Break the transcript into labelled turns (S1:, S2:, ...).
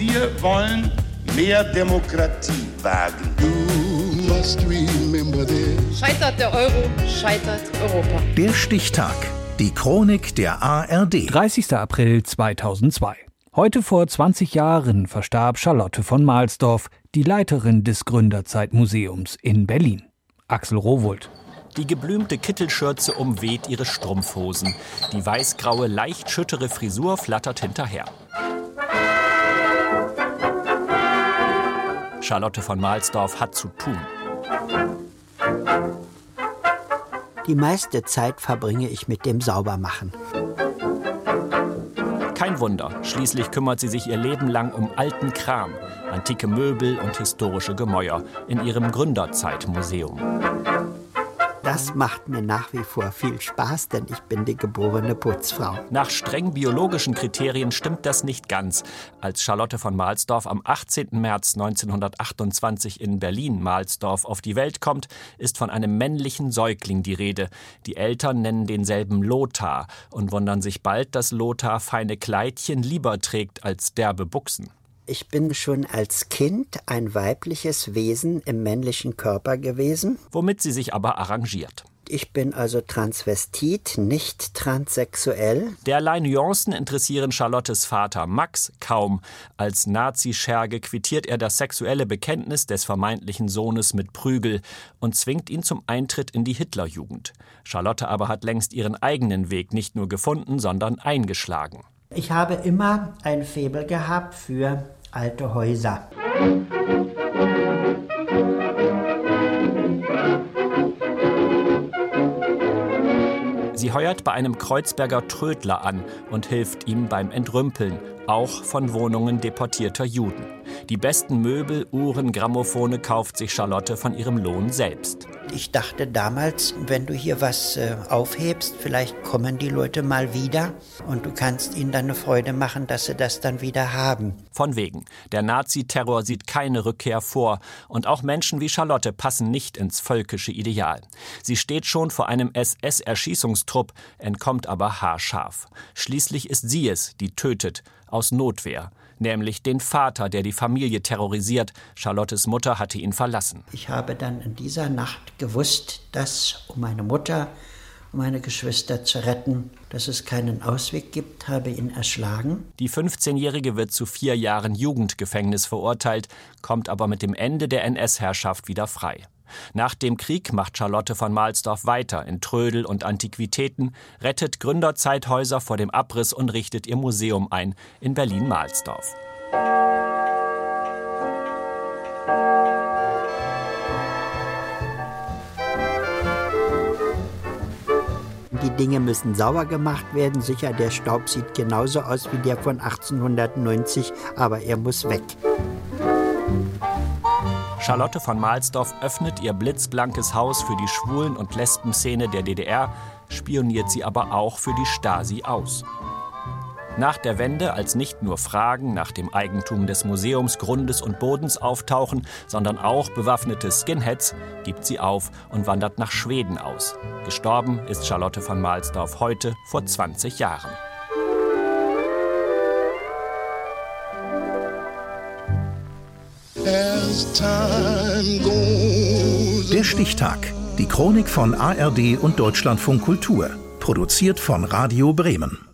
S1: Wir wollen mehr Demokratie wagen.
S2: Scheitert der Euro, scheitert Europa.
S3: Der Stichtag. Die Chronik der ARD.
S4: 30. April 2002. Heute vor 20 Jahren verstarb Charlotte von Mahlsdorf, die Leiterin des Gründerzeitmuseums in Berlin. Axel Rowold.
S5: Die geblümte Kittelschürze umweht ihre Strumpfhosen. Die weißgraue, leicht schüttere Frisur flattert hinterher. Charlotte von Mahlsdorf hat zu tun.
S6: Die meiste Zeit verbringe ich mit dem Saubermachen.
S5: Kein Wunder, schließlich kümmert sie sich ihr Leben lang um alten Kram, antike Möbel und historische Gemäuer in ihrem Gründerzeitmuseum.
S6: Das macht mir nach wie vor viel Spaß, denn ich bin die geborene Putzfrau.
S5: Nach streng biologischen Kriterien stimmt das nicht ganz. Als Charlotte von Mahlsdorf am 18. März 1928 in Berlin-Mahlsdorf auf die Welt kommt, ist von einem männlichen Säugling die Rede. Die Eltern nennen denselben Lothar und wundern sich bald, dass Lothar feine Kleidchen lieber trägt als derbe Buchsen.
S6: Ich bin schon als Kind ein weibliches Wesen im männlichen Körper gewesen.
S5: Womit sie sich aber arrangiert.
S6: Ich bin also transvestit, nicht transsexuell.
S5: Derlei Nuancen interessieren Charlottes Vater Max kaum. Als Nazi-Scherge quittiert er das sexuelle Bekenntnis des vermeintlichen Sohnes mit Prügel und zwingt ihn zum Eintritt in die Hitlerjugend. Charlotte aber hat längst ihren eigenen Weg nicht nur gefunden, sondern eingeschlagen.
S6: Ich habe immer ein Faible gehabt für alte Häuser.
S5: Sie heuert bei einem Kreuzberger Trödler an und hilft ihm beim Entrümpeln, auch von Wohnungen deportierter Juden. Die besten Möbel, Uhren, Grammophone kauft sich Charlotte von ihrem Lohn selbst.
S6: Ich dachte damals, wenn du hier was äh, aufhebst, vielleicht kommen die Leute mal wieder und du kannst ihnen dann eine Freude machen, dass sie das dann wieder haben.
S5: Von wegen. Der Nazi-Terror sieht keine Rückkehr vor und auch Menschen wie Charlotte passen nicht ins völkische Ideal. Sie steht schon vor einem SS-Erschießungstrupp, entkommt aber haarscharf. Schließlich ist sie es, die tötet, aus Notwehr nämlich den Vater, der die Familie terrorisiert. Charlottes Mutter hatte ihn verlassen.
S6: Ich habe dann in dieser Nacht gewusst, dass um meine Mutter um meine Geschwister zu retten, dass es keinen Ausweg gibt, habe ihn erschlagen.
S5: Die 15-Jährige wird zu vier Jahren Jugendgefängnis verurteilt, kommt aber mit dem Ende der NS-Herrschaft wieder frei. Nach dem Krieg macht Charlotte von Mahlsdorf weiter in Trödel und Antiquitäten, rettet Gründerzeithäuser vor dem Abriss und richtet ihr Museum ein in Berlin-Mahlsdorf.
S6: Die Dinge müssen sauber gemacht werden. Sicher, der Staub sieht genauso aus wie der von 1890, aber er muss weg.
S5: Charlotte von Mahlsdorf öffnet ihr blitzblankes Haus für die Schwulen- und Lesbenszene der DDR, spioniert sie aber auch für die Stasi aus. Nach der Wende, als nicht nur Fragen nach dem Eigentum des Museums, Grundes und Bodens auftauchen, sondern auch bewaffnete Skinheads, gibt sie auf und wandert nach Schweden aus. Gestorben ist Charlotte von Mahlsdorf heute vor 20 Jahren.
S3: Der Stichtag. Die Chronik von ARD und Deutschlandfunk Kultur. Produziert von Radio Bremen.